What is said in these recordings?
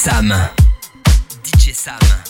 Sam. DJ Sam.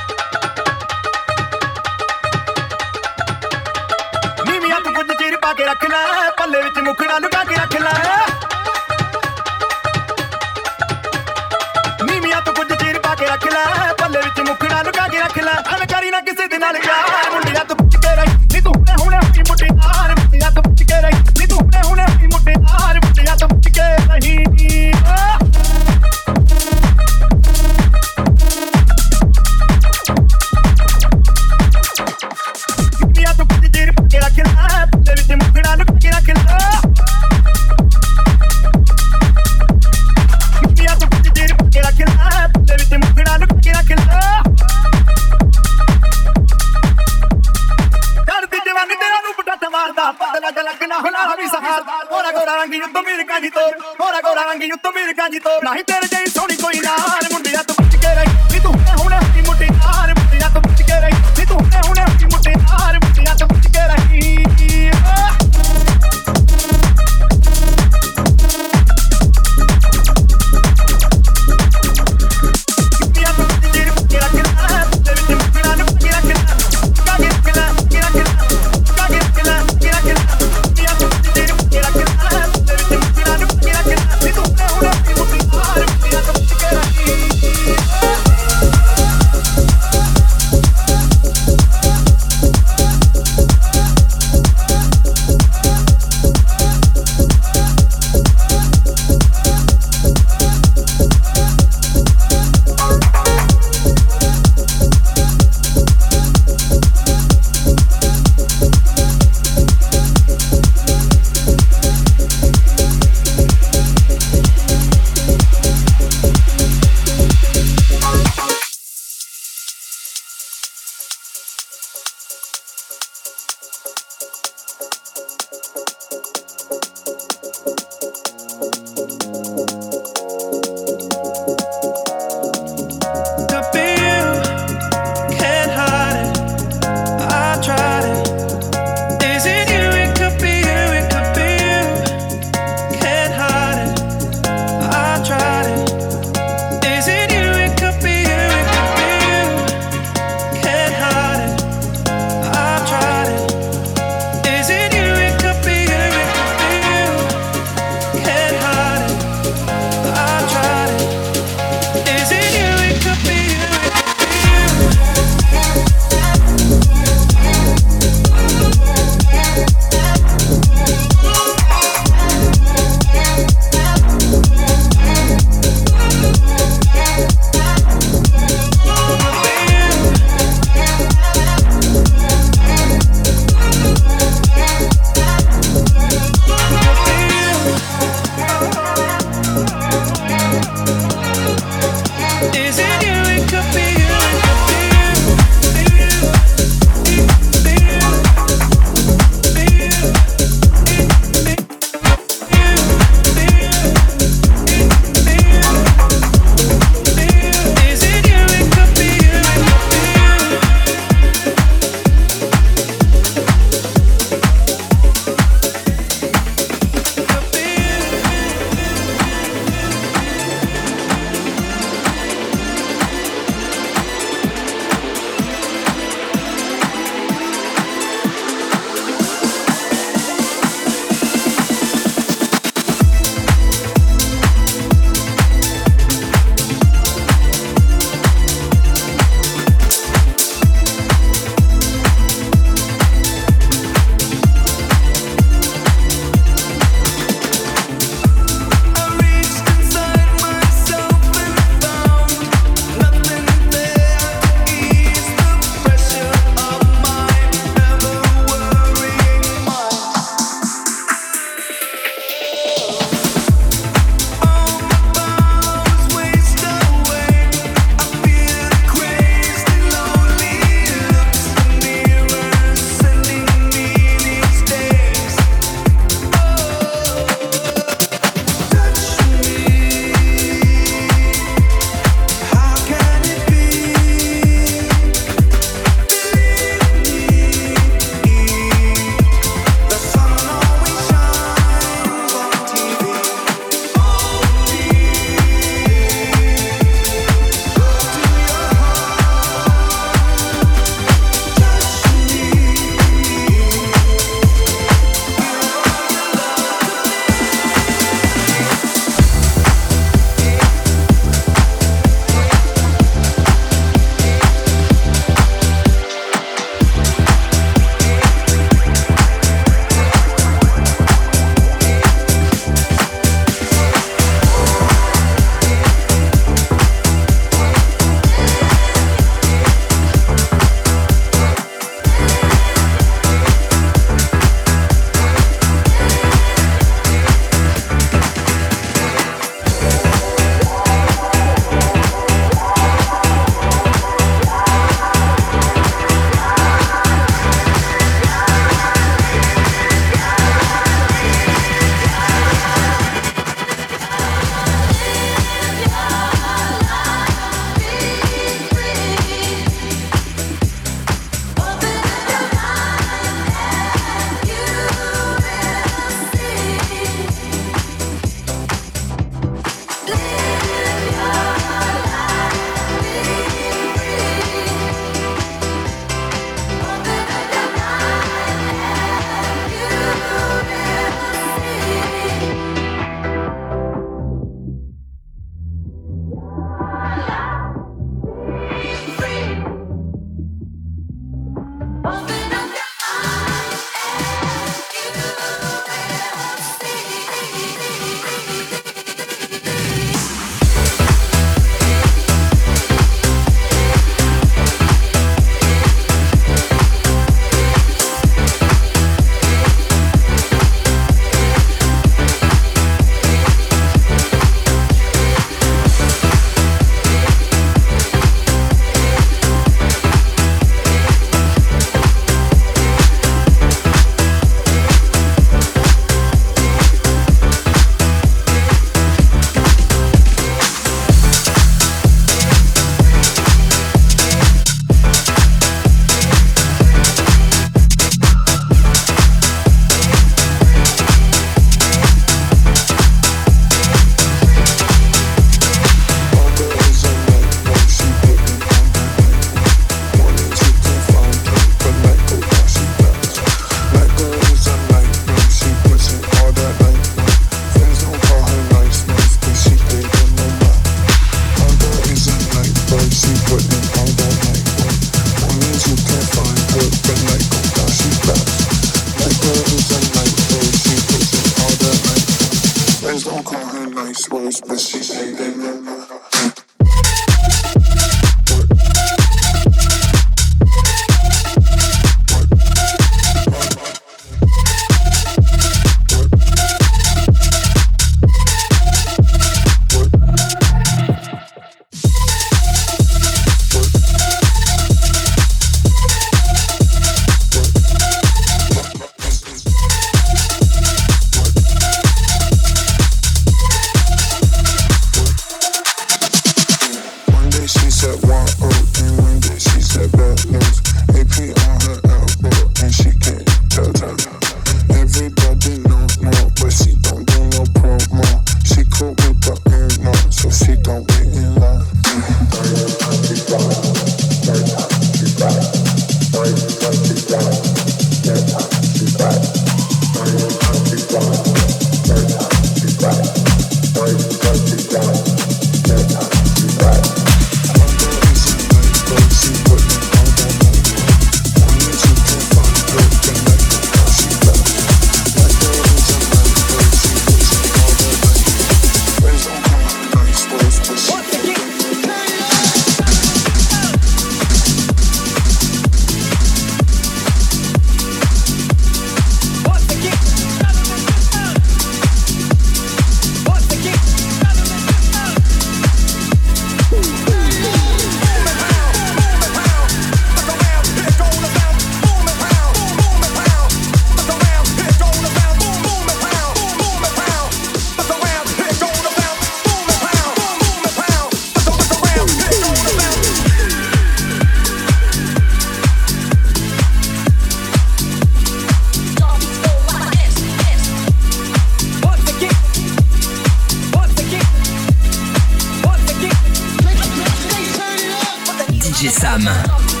J'ai sa main!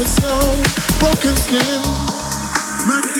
Ever so broken skin.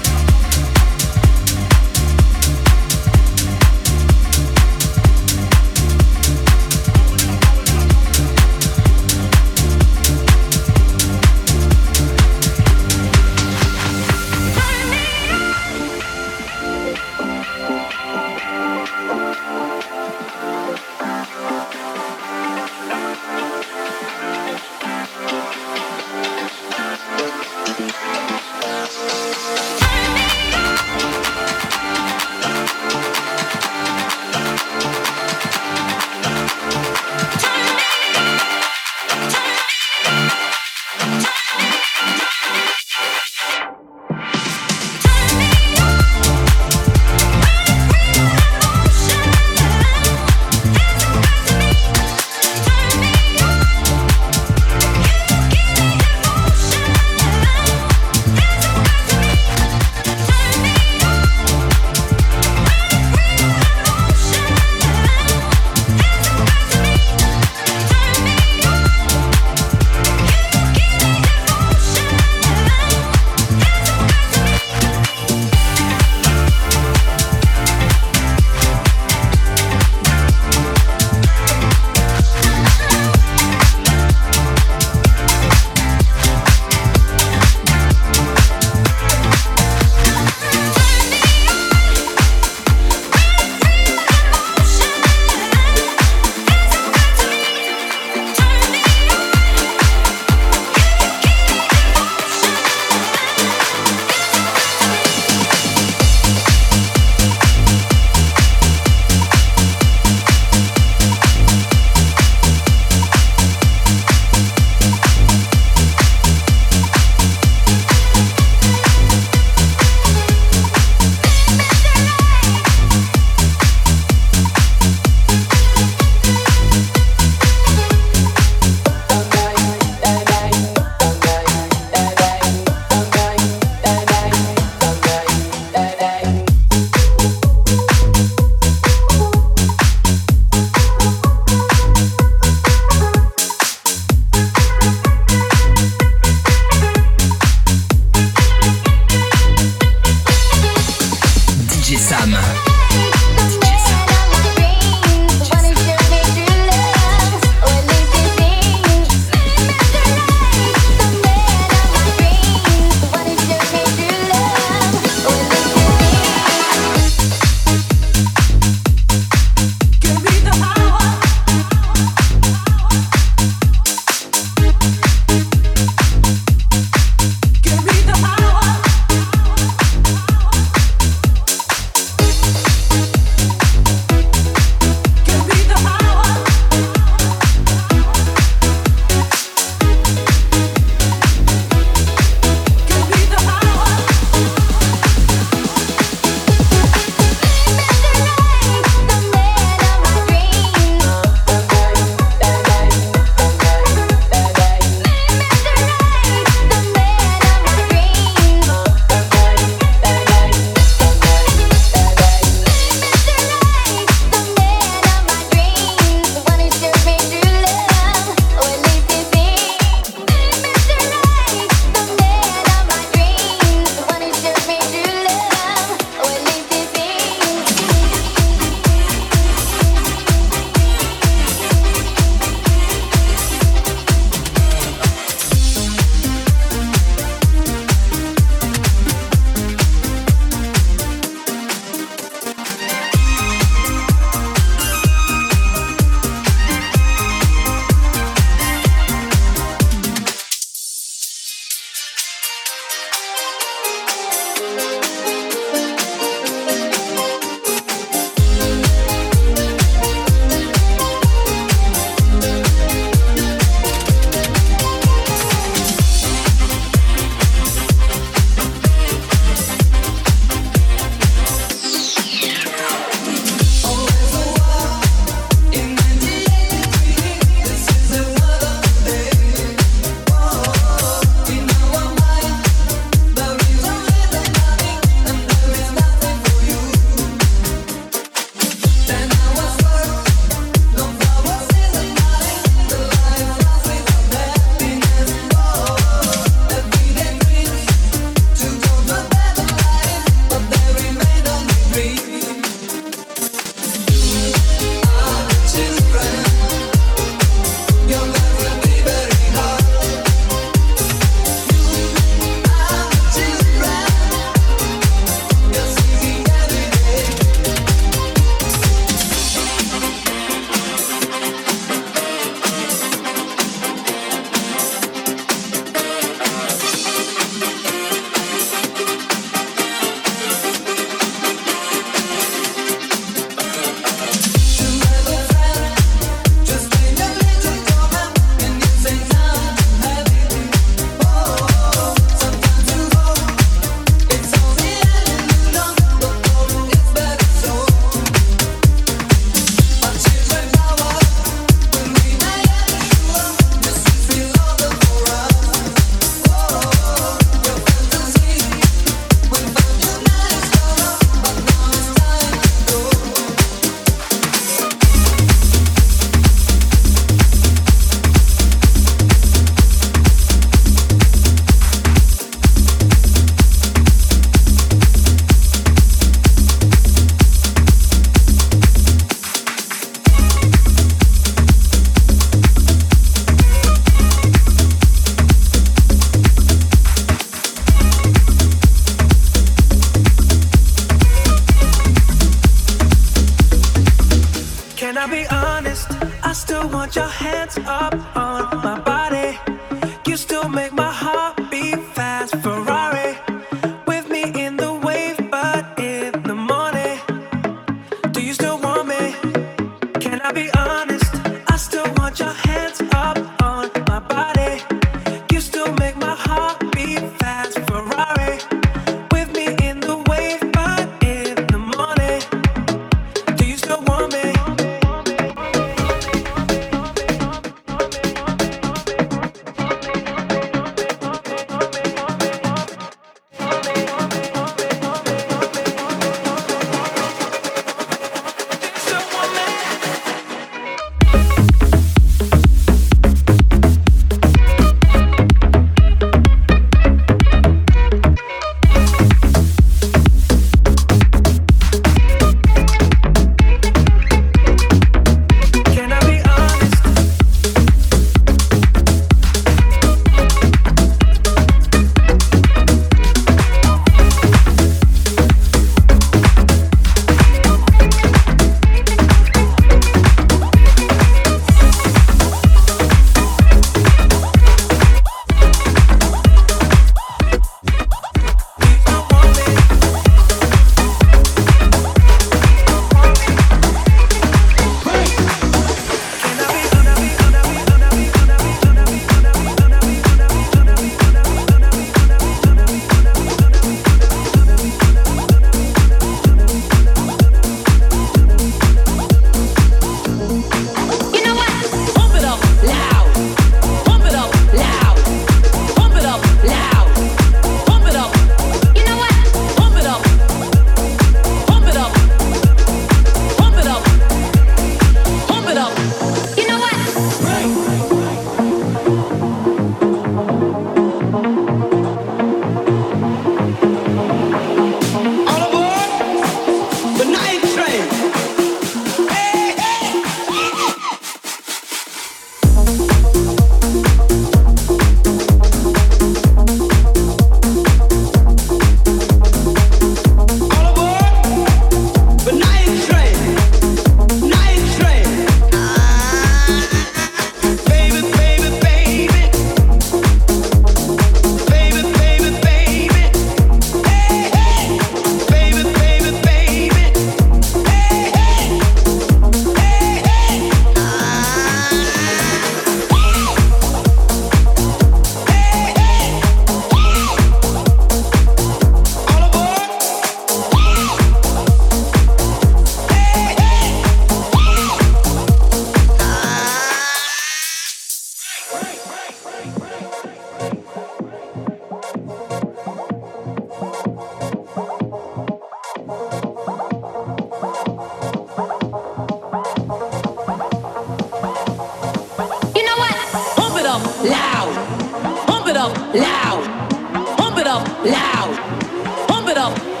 it up loud. Pump it up loud. Pump it up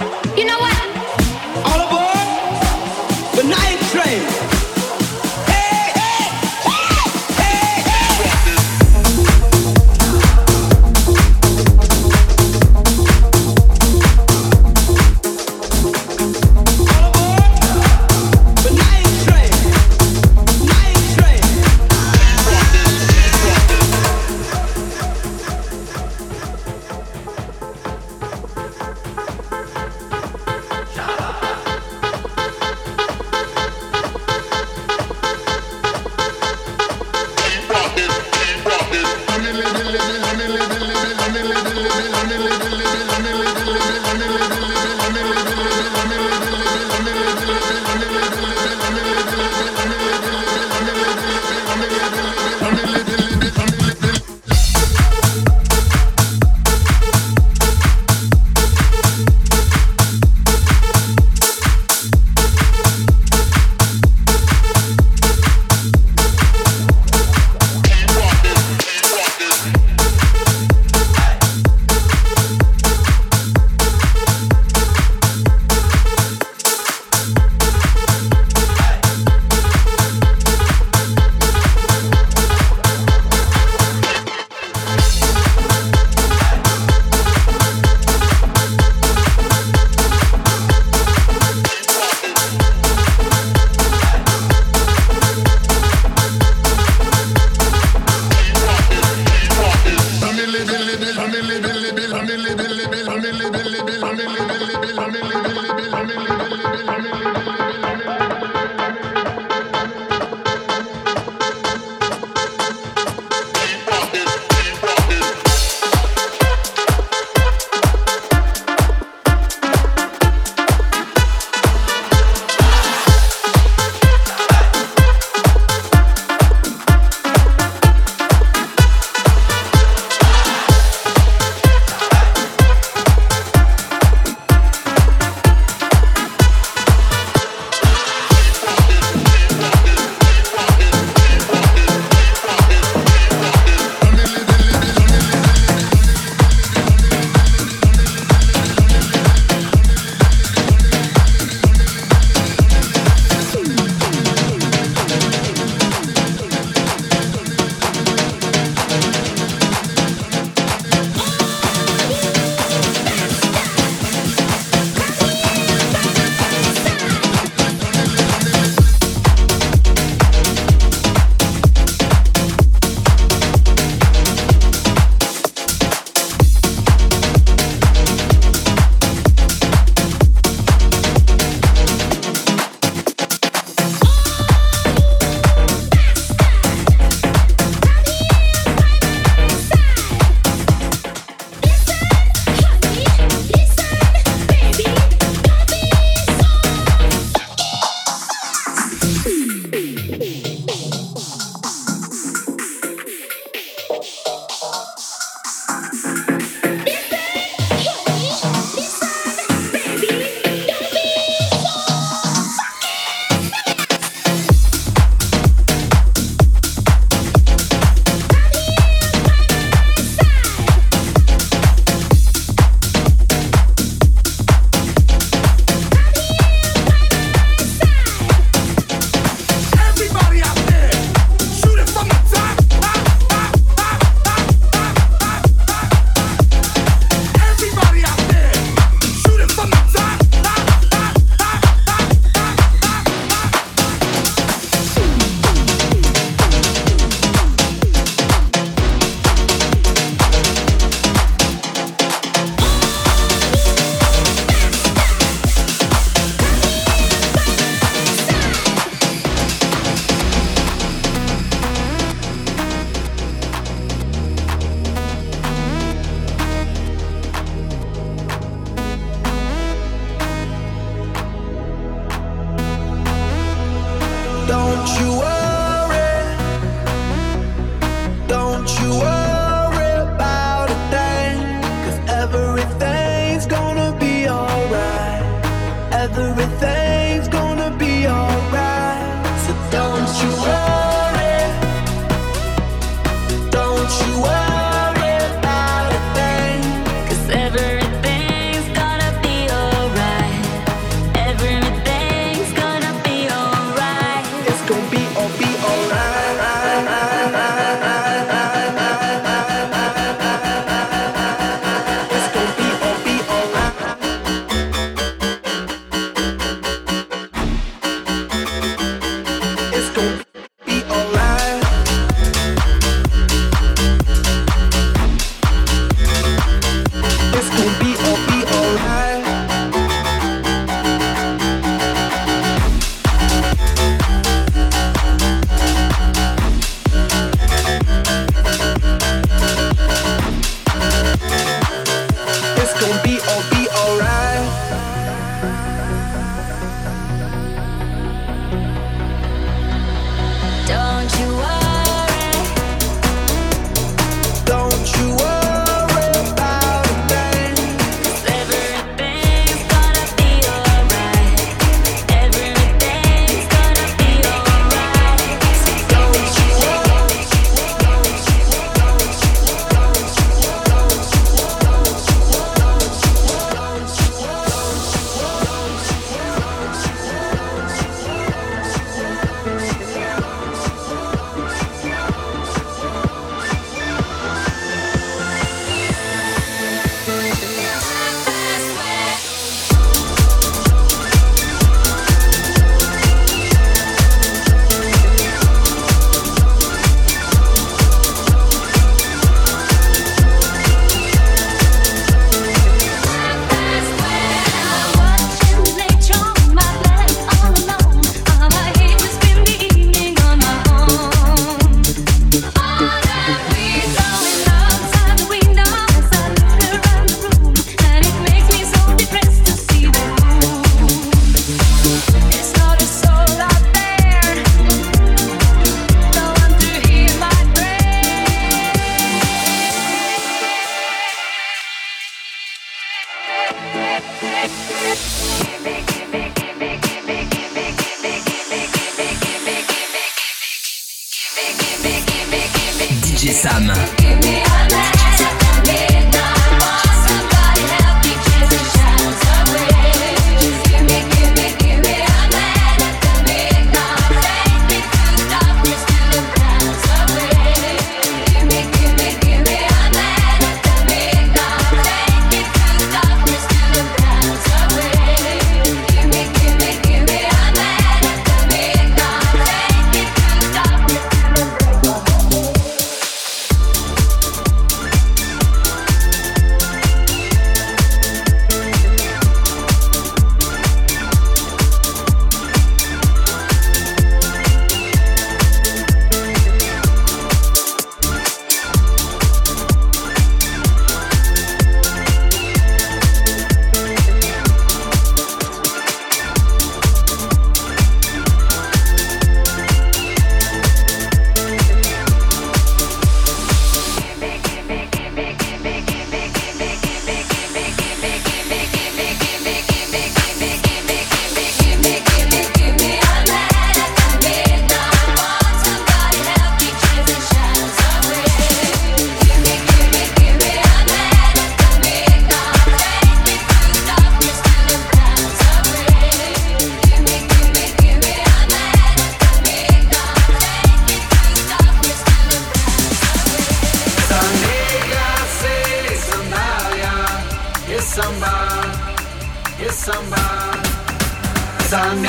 DJ Sam.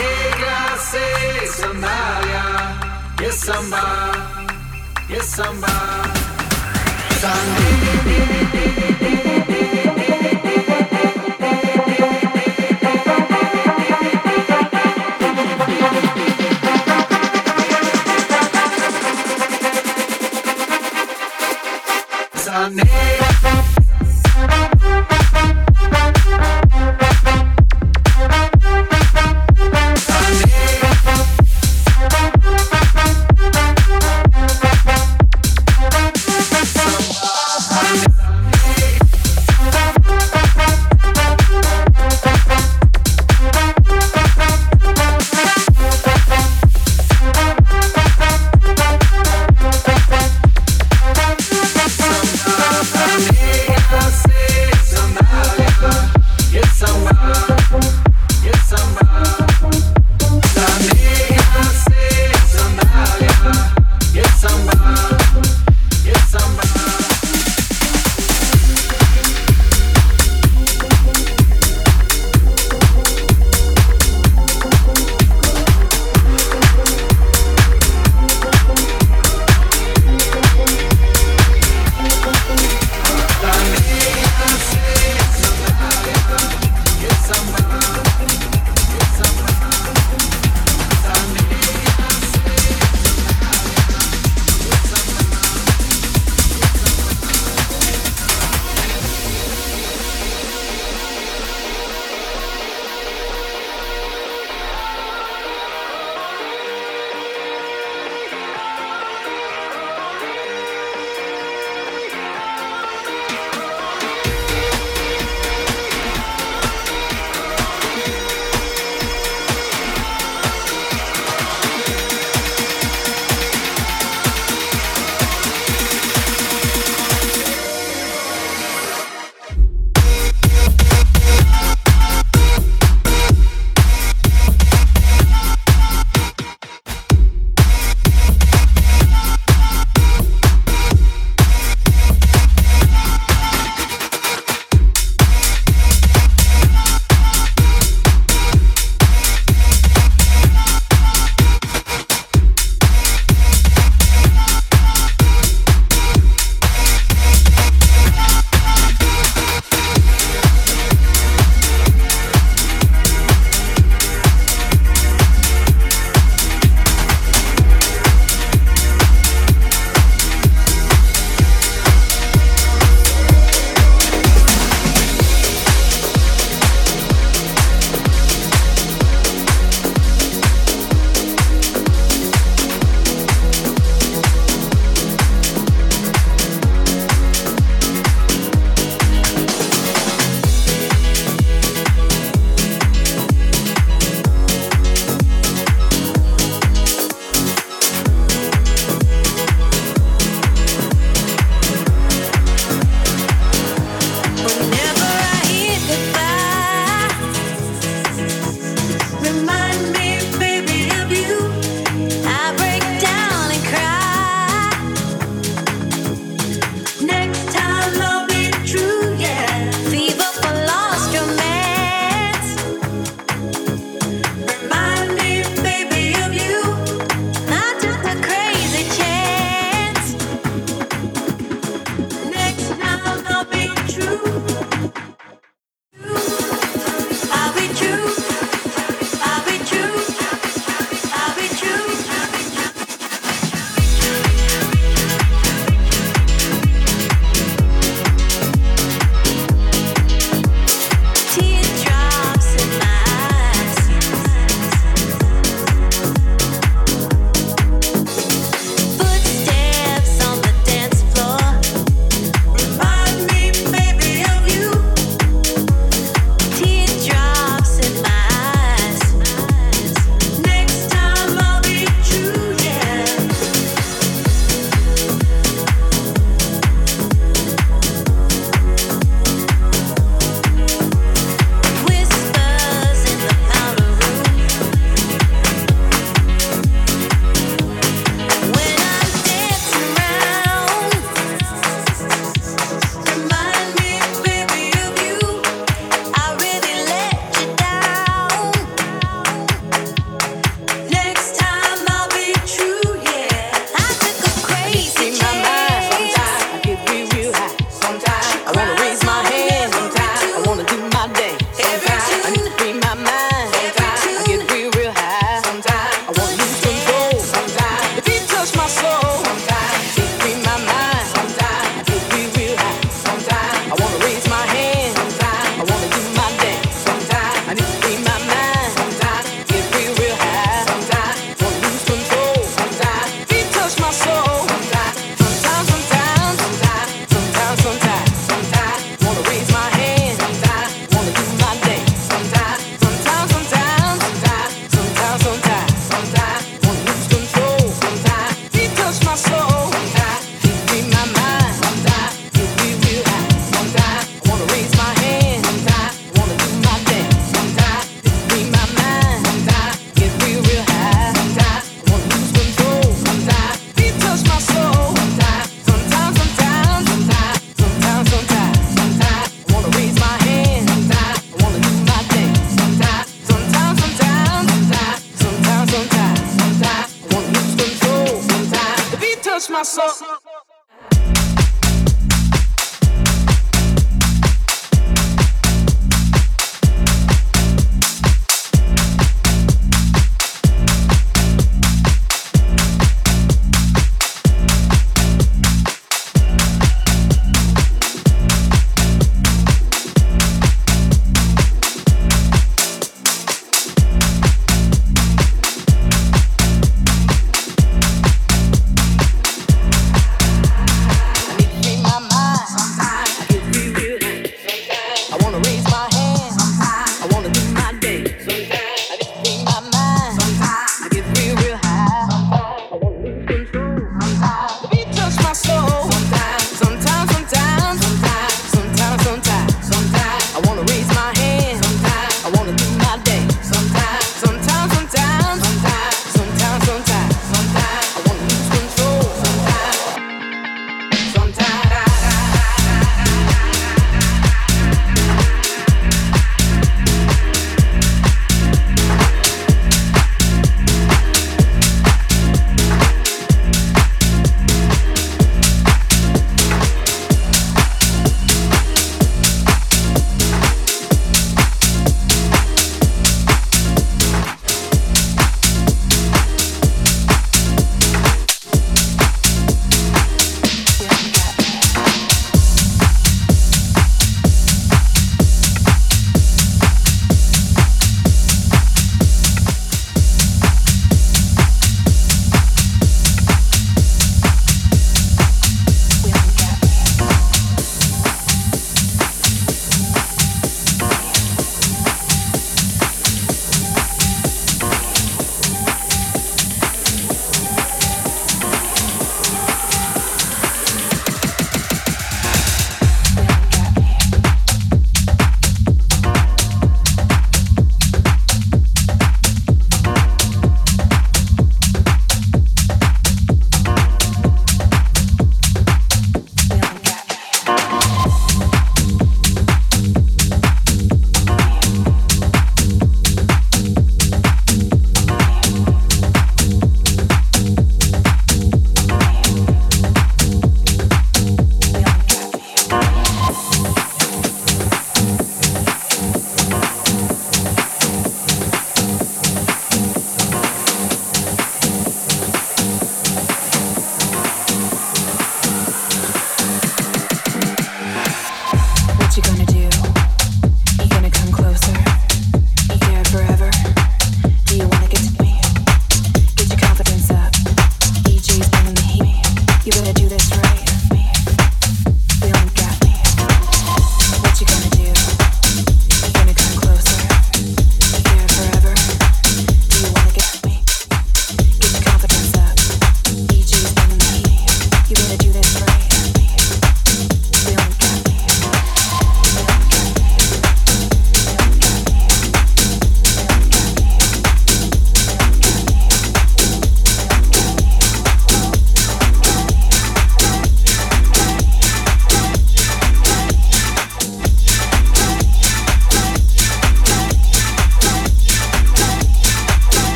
Negra se sandalia, yes samba, yes samba.